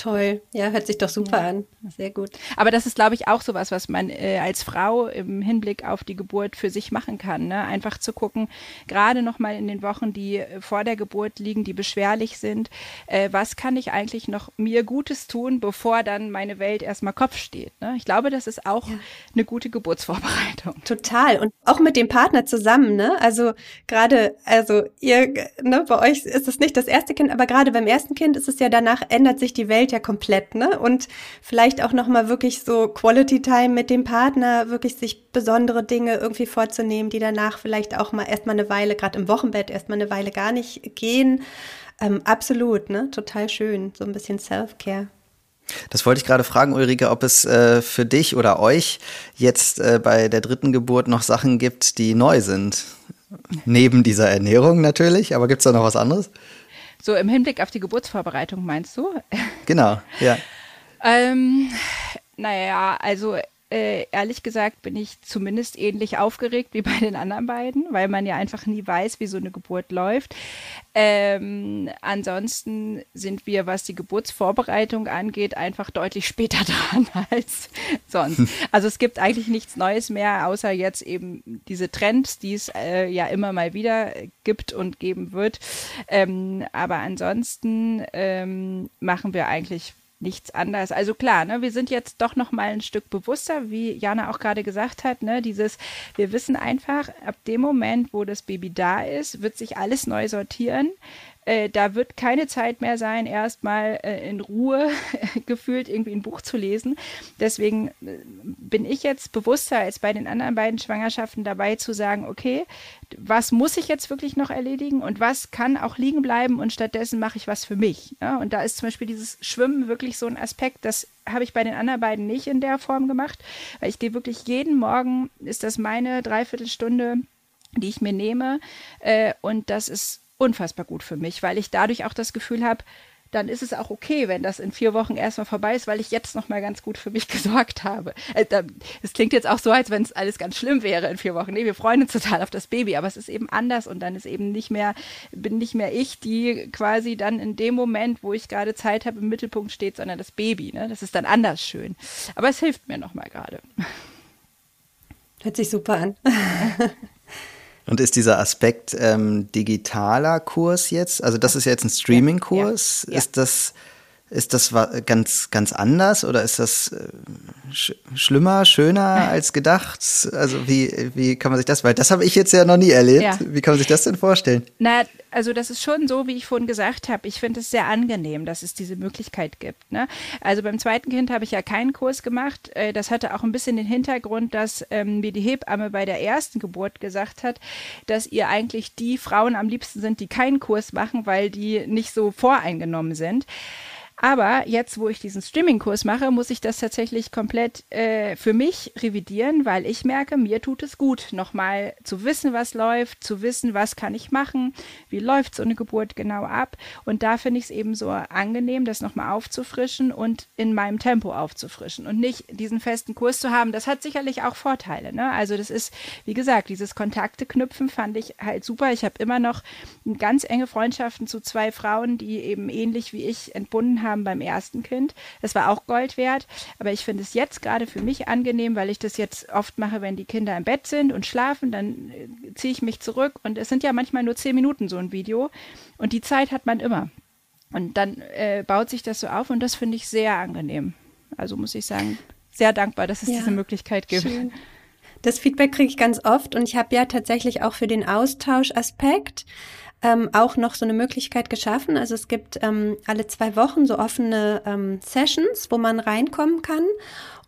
Toll, ja, hört sich doch super ja. an. Sehr gut. Aber das ist, glaube ich, auch sowas, was man äh, als Frau im Hinblick auf die Geburt für sich machen kann. Ne? Einfach zu gucken, gerade noch mal in den Wochen, die äh, vor der Geburt liegen, die beschwerlich sind, äh, was kann ich eigentlich noch mir Gutes tun, bevor dann meine Welt erstmal Kopf steht. Ne? Ich glaube, das ist auch ja. eine gute Geburtsvorbereitung. Total. Und auch mit dem Partner zusammen. Ne? Also gerade, also ihr, ne, bei euch ist es nicht das erste Kind, aber gerade beim ersten Kind ist es ja danach ändert sich die Welt fehlt ja komplett, ne? Und vielleicht auch nochmal wirklich so Quality Time mit dem Partner, wirklich sich besondere Dinge irgendwie vorzunehmen, die danach vielleicht auch mal erstmal eine Weile, gerade im Wochenbett erstmal eine Weile gar nicht gehen. Ähm, absolut, ne? Total schön. So ein bisschen Self-Care. Das wollte ich gerade fragen, Ulrike, ob es äh, für dich oder euch jetzt äh, bei der dritten Geburt noch Sachen gibt, die neu sind. Neben dieser Ernährung natürlich, aber gibt es da noch was anderes? So im Hinblick auf die Geburtsvorbereitung meinst du? Genau, ja. ähm, naja, also äh, ehrlich gesagt bin ich zumindest ähnlich aufgeregt wie bei den anderen beiden, weil man ja einfach nie weiß, wie so eine Geburt läuft. Ähm, ansonsten sind wir, was die Geburtsvorbereitung angeht, einfach deutlich später dran als sonst. Also es gibt eigentlich nichts Neues mehr, außer jetzt eben diese Trends, die es äh, ja immer mal wieder gibt und geben wird. Ähm, aber ansonsten ähm, machen wir eigentlich nichts anderes. Also klar, ne, wir sind jetzt doch noch mal ein Stück bewusster, wie Jana auch gerade gesagt hat, ne, dieses, wir wissen einfach, ab dem Moment, wo das Baby da ist, wird sich alles neu sortieren. Äh, da wird keine Zeit mehr sein, erstmal äh, in Ruhe gefühlt irgendwie ein Buch zu lesen. Deswegen äh, bin ich jetzt bewusster als bei den anderen beiden Schwangerschaften dabei zu sagen, okay, was muss ich jetzt wirklich noch erledigen und was kann auch liegen bleiben und stattdessen mache ich was für mich. Ja? Und da ist zum Beispiel dieses Schwimmen wirklich so ein Aspekt, das habe ich bei den anderen beiden nicht in der Form gemacht, weil ich gehe wirklich jeden Morgen, ist das meine Dreiviertelstunde, die ich mir nehme äh, und das ist unfassbar gut für mich, weil ich dadurch auch das Gefühl habe, dann ist es auch okay, wenn das in vier Wochen erstmal vorbei ist, weil ich jetzt nochmal ganz gut für mich gesorgt habe. Äh, es klingt jetzt auch so, als wenn es alles ganz schlimm wäre in vier Wochen. Nee, wir freuen uns total auf das Baby, aber es ist eben anders und dann ist eben nicht mehr, bin nicht mehr ich, die quasi dann in dem Moment, wo ich gerade Zeit habe, im Mittelpunkt steht, sondern das Baby. Ne? Das ist dann anders schön. Aber es hilft mir nochmal gerade. Hört sich super an. Und ist dieser Aspekt ähm, digitaler Kurs jetzt, also das ist jetzt ein Streaming-Kurs, ja, ja, ja. ist das ist das ganz ganz anders oder ist das äh, sch schlimmer, schöner als gedacht? Also wie wie kann man sich das? Weil das habe ich jetzt ja noch nie erlebt. Wie kann man sich das denn vorstellen? Na, also das ist schon so, wie ich vorhin gesagt habe. Ich finde es sehr angenehm, dass es diese Möglichkeit gibt. Ne? Also beim zweiten Kind habe ich ja keinen Kurs gemacht. Äh, das hatte auch ein bisschen den Hintergrund, dass ähm, mir die Hebamme bei der ersten Geburt gesagt hat, dass ihr eigentlich die Frauen am liebsten sind, die keinen Kurs machen, weil die nicht so voreingenommen sind. Aber jetzt, wo ich diesen Streaming-Kurs mache, muss ich das tatsächlich komplett äh, für mich revidieren, weil ich merke, mir tut es gut, nochmal zu wissen, was läuft, zu wissen, was kann ich machen, wie läuft so eine Geburt genau ab. Und da finde ich es eben so angenehm, das nochmal aufzufrischen und in meinem Tempo aufzufrischen und nicht diesen festen Kurs zu haben. Das hat sicherlich auch Vorteile. Ne? Also das ist, wie gesagt, dieses Kontakte knüpfen fand ich halt super. Ich habe immer noch ganz enge Freundschaften zu zwei Frauen, die eben ähnlich wie ich entbunden haben haben beim ersten Kind. Das war auch Gold wert, aber ich finde es jetzt gerade für mich angenehm, weil ich das jetzt oft mache, wenn die Kinder im Bett sind und schlafen, dann äh, ziehe ich mich zurück und es sind ja manchmal nur zehn Minuten so ein Video und die Zeit hat man immer. Und dann äh, baut sich das so auf und das finde ich sehr angenehm. Also muss ich sagen, sehr dankbar, dass es ja, diese Möglichkeit gibt. Schön. Das Feedback kriege ich ganz oft und ich habe ja tatsächlich auch für den Austauschaspekt ähm, auch noch so eine Möglichkeit geschaffen. Also es gibt ähm, alle zwei Wochen so offene ähm, Sessions, wo man reinkommen kann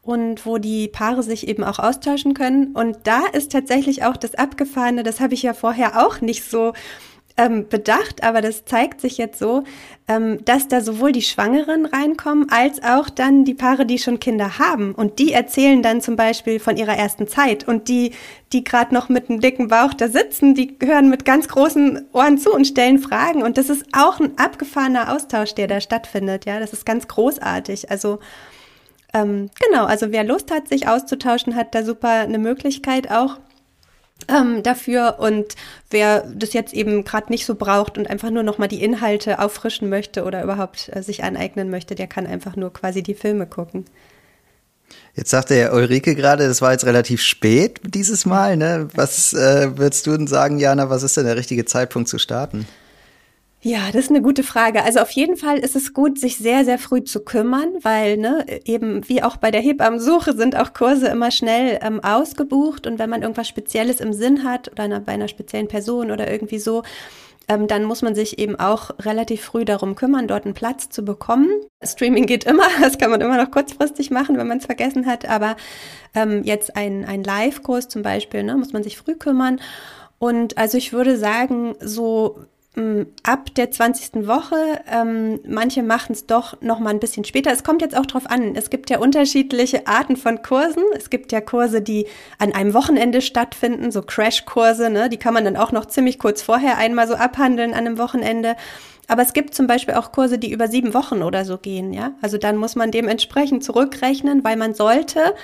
und wo die Paare sich eben auch austauschen können. Und da ist tatsächlich auch das Abgefahrene, das habe ich ja vorher auch nicht so ähm, bedacht, aber das zeigt sich jetzt so, ähm, dass da sowohl die Schwangeren reinkommen, als auch dann die Paare, die schon Kinder haben. Und die erzählen dann zum Beispiel von ihrer ersten Zeit. Und die, die gerade noch mit einem dicken Bauch da sitzen, die hören mit ganz großen Ohren zu und stellen Fragen. Und das ist auch ein abgefahrener Austausch, der da stattfindet. Ja, das ist ganz großartig. Also ähm, genau, also wer Lust hat, sich auszutauschen, hat da super eine Möglichkeit auch ähm, dafür und wer das jetzt eben gerade nicht so braucht und einfach nur noch mal die Inhalte auffrischen möchte oder überhaupt äh, sich aneignen möchte, der kann einfach nur quasi die Filme gucken. Jetzt sagte ja Ulrike gerade, das war jetzt relativ spät dieses Mal. Ne? Was äh, würdest du denn sagen, Jana, was ist denn der richtige Zeitpunkt zu starten? Ja, das ist eine gute Frage. Also auf jeden Fall ist es gut, sich sehr, sehr früh zu kümmern, weil ne, eben wie auch bei der Hebammensuche sind auch Kurse immer schnell ähm, ausgebucht und wenn man irgendwas Spezielles im Sinn hat oder eine, bei einer speziellen Person oder irgendwie so, ähm, dann muss man sich eben auch relativ früh darum kümmern, dort einen Platz zu bekommen. Streaming geht immer, das kann man immer noch kurzfristig machen, wenn man es vergessen hat, aber ähm, jetzt ein, ein Live-Kurs zum Beispiel, ne, muss man sich früh kümmern. Und also ich würde sagen, so ab der 20. Woche. Ähm, manche machen es doch noch mal ein bisschen später. Es kommt jetzt auch drauf an. Es gibt ja unterschiedliche Arten von Kursen. Es gibt ja Kurse, die an einem Wochenende stattfinden, so Crashkurse. Ne? Die kann man dann auch noch ziemlich kurz vorher einmal so abhandeln an einem Wochenende. Aber es gibt zum Beispiel auch Kurse, die über sieben Wochen oder so gehen. Ja, also dann muss man dementsprechend zurückrechnen, weil man sollte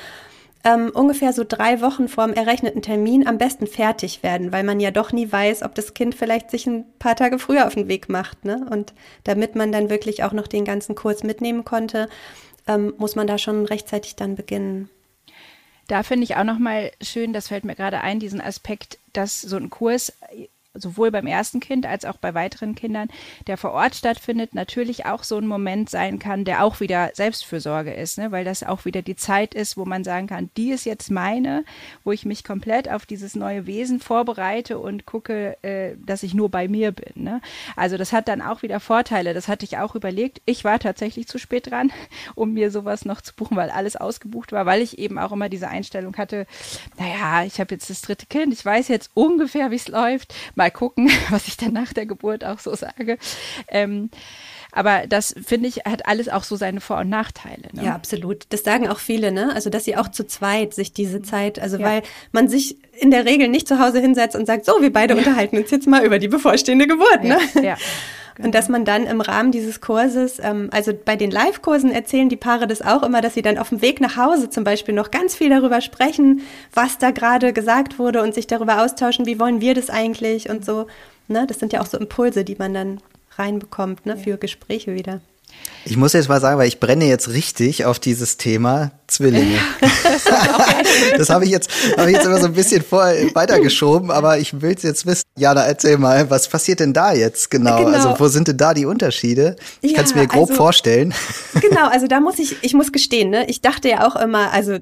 ähm, ungefähr so drei Wochen vor dem errechneten Termin am besten fertig werden, weil man ja doch nie weiß, ob das Kind vielleicht sich ein paar Tage früher auf den Weg macht. Ne? Und damit man dann wirklich auch noch den ganzen Kurs mitnehmen konnte, ähm, muss man da schon rechtzeitig dann beginnen. Da finde ich auch nochmal schön, das fällt mir gerade ein, diesen Aspekt, dass so ein Kurs sowohl beim ersten Kind als auch bei weiteren Kindern, der vor Ort stattfindet, natürlich auch so ein Moment sein kann, der auch wieder Selbstfürsorge ist, ne? weil das auch wieder die Zeit ist, wo man sagen kann, die ist jetzt meine, wo ich mich komplett auf dieses neue Wesen vorbereite und gucke, äh, dass ich nur bei mir bin. Ne? Also das hat dann auch wieder Vorteile. Das hatte ich auch überlegt. Ich war tatsächlich zu spät dran, um mir sowas noch zu buchen, weil alles ausgebucht war, weil ich eben auch immer diese Einstellung hatte, naja, ich habe jetzt das dritte Kind, ich weiß jetzt ungefähr, wie es läuft. Mal mal gucken, was ich dann nach der Geburt auch so sage. Ähm, aber das finde ich hat alles auch so seine Vor- und Nachteile. Ne? Ja, absolut. Das sagen auch viele, ne? Also dass sie auch zu zweit sich diese Zeit, also ja. weil man sich in der Regel nicht zu Hause hinsetzt und sagt, so, wir beide ja. unterhalten uns jetzt mal über die bevorstehende Geburt, ne? Ja. ja. Und dass man dann im Rahmen dieses Kurses, ähm, also bei den Live-Kursen erzählen die Paare das auch immer, dass sie dann auf dem Weg nach Hause zum Beispiel noch ganz viel darüber sprechen, was da gerade gesagt wurde und sich darüber austauschen, wie wollen wir das eigentlich und so. Ne? Das sind ja auch so Impulse, die man dann reinbekommt ne? für Gespräche wieder. Ich muss jetzt mal sagen, weil ich brenne jetzt richtig auf dieses Thema Zwillinge. das habe ich jetzt, habe ich jetzt immer so ein bisschen vor, weitergeschoben, aber ich will es jetzt wissen. Jana, erzähl mal, was passiert denn da jetzt genau? genau. Also wo sind denn da die Unterschiede? Ich ja, kann es mir grob also, vorstellen. Genau, also da muss ich, ich muss gestehen, ne, ich dachte ja auch immer, also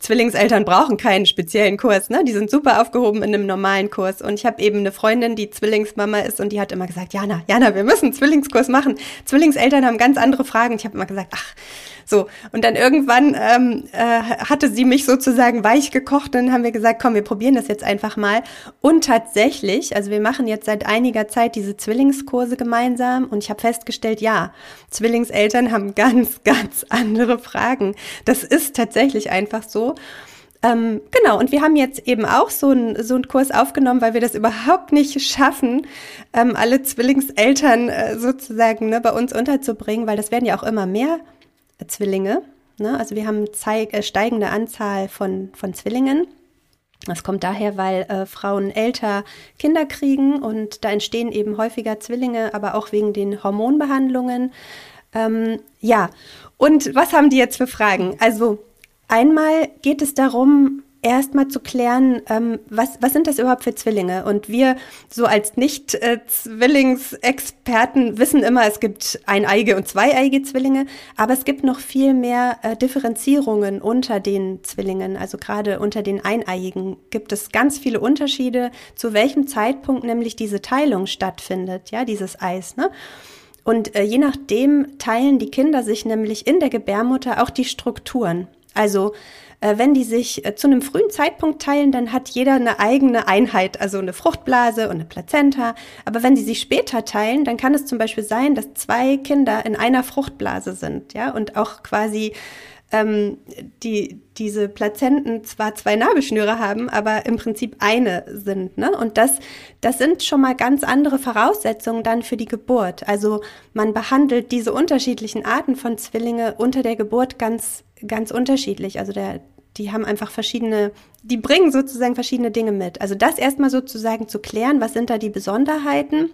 Zwillingseltern brauchen keinen speziellen Kurs, ne? Die sind super aufgehoben in einem normalen Kurs. Und ich habe eben eine Freundin, die Zwillingsmama ist und die hat immer gesagt, Jana, Jana, wir müssen Zwillingskurs machen. Zwillingseltern haben ganz andere Fragen. Ich habe immer gesagt, ach, so. Und dann irgendwann ähm, äh, hatte sie mich sozusagen weich gekocht und dann haben wir gesagt, komm, wir probieren das jetzt einfach mal. Und tatsächlich, also wir machen jetzt seit einiger Zeit diese Zwillingskurse gemeinsam und ich habe festgestellt, ja, Zwillingseltern haben ganz, ganz andere Fragen. Das ist tatsächlich einfach so. Ähm, genau, und wir haben jetzt eben auch so, ein, so einen Kurs aufgenommen, weil wir das überhaupt nicht schaffen, ähm, alle Zwillingseltern äh, sozusagen ne, bei uns unterzubringen, weil das werden ja auch immer mehr Zwillinge. Ne? Also wir haben äh, steigende Anzahl von, von Zwillingen. Das kommt daher, weil äh, Frauen älter Kinder kriegen und da entstehen eben häufiger Zwillinge, aber auch wegen den Hormonbehandlungen. Ähm, ja, und was haben die jetzt für Fragen? Also einmal geht es darum, erstmal zu klären, ähm, was, was sind das überhaupt für Zwillinge? Und wir so als Nicht-Zwillingsexperten wissen immer, es gibt eineige und zweieige Zwillinge, aber es gibt noch viel mehr äh, Differenzierungen unter den Zwillingen. Also gerade unter den Eineiigen gibt es ganz viele Unterschiede, zu welchem Zeitpunkt nämlich diese Teilung stattfindet, ja, dieses Eis. Ne? Und äh, je nachdem teilen die Kinder sich nämlich in der Gebärmutter auch die Strukturen. Also wenn die sich äh, zu einem frühen Zeitpunkt teilen, dann hat jeder eine eigene Einheit, also eine Fruchtblase und eine Plazenta. Aber wenn die sich später teilen, dann kann es zum Beispiel sein, dass zwei Kinder in einer Fruchtblase sind, ja, und auch quasi ähm, die, diese Plazenten zwar zwei Nabelschnüre haben, aber im Prinzip eine sind. Ne? Und das, das sind schon mal ganz andere Voraussetzungen dann für die Geburt. Also man behandelt diese unterschiedlichen Arten von Zwillinge unter der Geburt ganz, ganz unterschiedlich. Also der, die haben einfach verschiedene, die bringen sozusagen verschiedene Dinge mit. Also das erstmal sozusagen zu klären, was sind da die Besonderheiten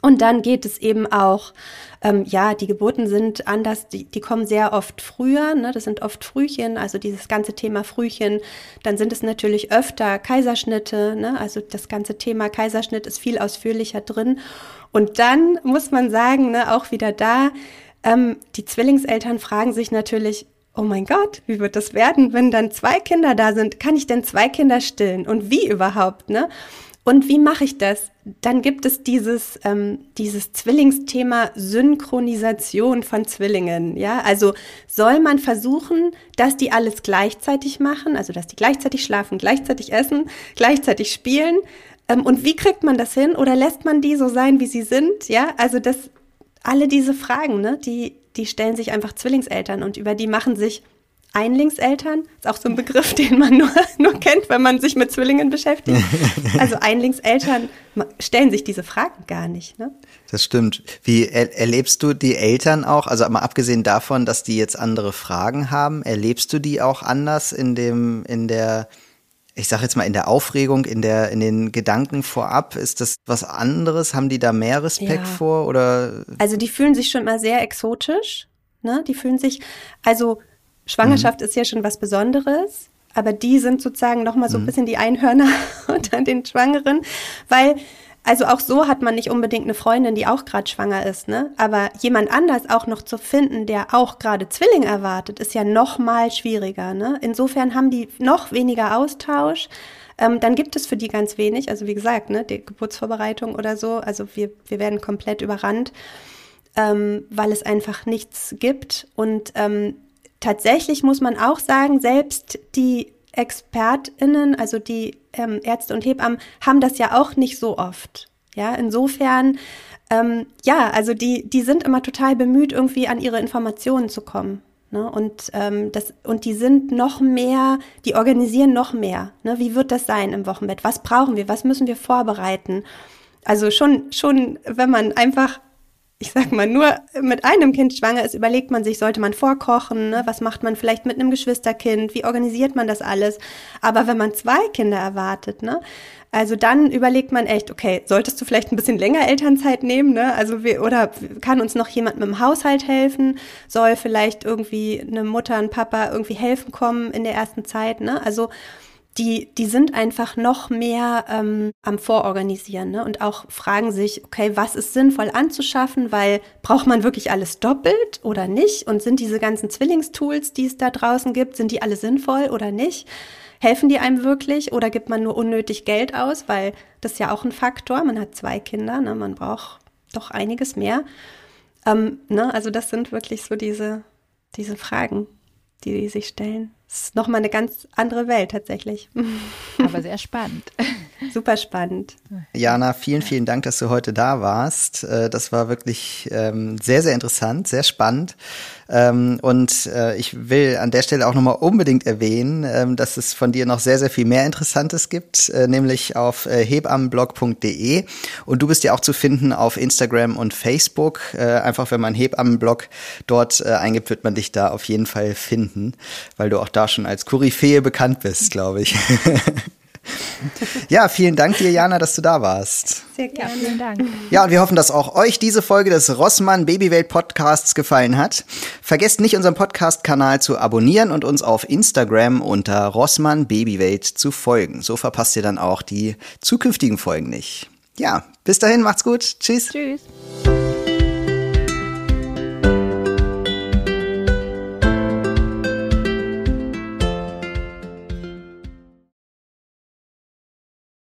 und dann geht es eben auch, ähm, ja, die Geburten sind anders, die, die kommen sehr oft früher, ne? das sind oft Frühchen, also dieses ganze Thema Frühchen. Dann sind es natürlich öfter Kaiserschnitte, ne? also das ganze Thema Kaiserschnitt ist viel ausführlicher drin. Und dann muss man sagen, ne, auch wieder da, ähm, die Zwillingseltern fragen sich natürlich, oh mein Gott, wie wird das werden, wenn dann zwei Kinder da sind? Kann ich denn zwei Kinder stillen? Und wie überhaupt, ne? Und wie mache ich das? Dann gibt es dieses, ähm, dieses Zwillingsthema Synchronisation von Zwillingen. Ja, also soll man versuchen, dass die alles gleichzeitig machen, also dass die gleichzeitig schlafen, gleichzeitig essen, gleichzeitig spielen. Ähm, und wie kriegt man das hin? Oder lässt man die so sein, wie sie sind? Ja, also das, alle diese Fragen, ne, die, die stellen sich einfach Zwillingseltern und über die machen sich Einlingseltern, ist auch so ein Begriff, den man nur, nur kennt, wenn man sich mit Zwillingen beschäftigt. Also Einlingseltern stellen sich diese Fragen gar nicht. Ne? Das stimmt. Wie er, erlebst du die Eltern auch, also mal abgesehen davon, dass die jetzt andere Fragen haben, erlebst du die auch anders in dem, in der, ich sage jetzt mal in der Aufregung, in der, in den Gedanken vorab? Ist das was anderes? Haben die da mehr Respekt ja. vor oder? Also die fühlen sich schon mal sehr exotisch. Ne? Die fühlen sich, also Schwangerschaft mhm. ist ja schon was Besonderes, aber die sind sozusagen noch mal so ein mhm. bisschen die Einhörner unter den Schwangeren, weil also auch so hat man nicht unbedingt eine Freundin, die auch gerade schwanger ist, ne? Aber jemand anders auch noch zu finden, der auch gerade Zwilling erwartet, ist ja noch mal schwieriger, ne? Insofern haben die noch weniger Austausch. Ähm, dann gibt es für die ganz wenig, also wie gesagt, ne, die Geburtsvorbereitung oder so. Also wir, wir werden komplett überrannt, ähm, weil es einfach nichts gibt. Und ähm, tatsächlich muss man auch sagen, selbst die ExpertInnen, also die ähm, Ärzte und Hebammen, haben das ja auch nicht so oft. Ja, insofern, ähm, ja, also die, die sind immer total bemüht, irgendwie an ihre Informationen zu kommen. Ne? Und, ähm, das, und die sind noch mehr, die organisieren noch mehr. Ne? Wie wird das sein im Wochenbett? Was brauchen wir? Was müssen wir vorbereiten? Also schon, schon, wenn man einfach ich sag mal, nur mit einem Kind schwanger ist, überlegt man sich, sollte man vorkochen, ne? was macht man vielleicht mit einem Geschwisterkind, wie organisiert man das alles. Aber wenn man zwei Kinder erwartet, ne, also dann überlegt man echt, okay, solltest du vielleicht ein bisschen länger Elternzeit nehmen, ne? Also wir, oder kann uns noch jemand mit dem Haushalt helfen? Soll vielleicht irgendwie eine Mutter, ein Papa irgendwie helfen kommen in der ersten Zeit, ne? Also die, die sind einfach noch mehr ähm, am Vororganisieren ne? und auch fragen sich, okay, was ist sinnvoll anzuschaffen, weil braucht man wirklich alles doppelt oder nicht? Und sind diese ganzen Zwillingstools, die es da draußen gibt, sind die alle sinnvoll oder nicht? Helfen die einem wirklich oder gibt man nur unnötig Geld aus? Weil das ist ja auch ein Faktor. Man hat zwei Kinder, ne? man braucht doch einiges mehr. Ähm, ne? Also das sind wirklich so diese, diese Fragen, die die sich stellen. Ist nochmal eine ganz andere Welt tatsächlich. Aber sehr spannend. Super spannend. Jana, vielen, vielen Dank, dass du heute da warst. Äh, das war wirklich ähm, sehr, sehr interessant, sehr spannend. Ähm, und äh, ich will an der Stelle auch nochmal unbedingt erwähnen, ähm, dass es von dir noch sehr, sehr viel mehr Interessantes gibt, äh, nämlich auf hebammenblog.de. Und du bist ja auch zu finden auf Instagram und Facebook. Einfach wenn man Hebammenblog dort eingibt, wird man dich da auf jeden Fall finden, weil du auch da schon als Koryphäe bekannt bist, glaube ich. ja, vielen Dank dir, Jana, dass du da warst. Sehr gerne. Ja, vielen Dank. Ja, und wir hoffen, dass auch euch diese Folge des Rossmann Babywelt Podcasts gefallen hat. Vergesst nicht, unseren Podcast-Kanal zu abonnieren und uns auf Instagram unter Rossmann Babywelt zu folgen. So verpasst ihr dann auch die zukünftigen Folgen nicht. Ja, bis dahin, macht's gut. Tschüss. Tschüss.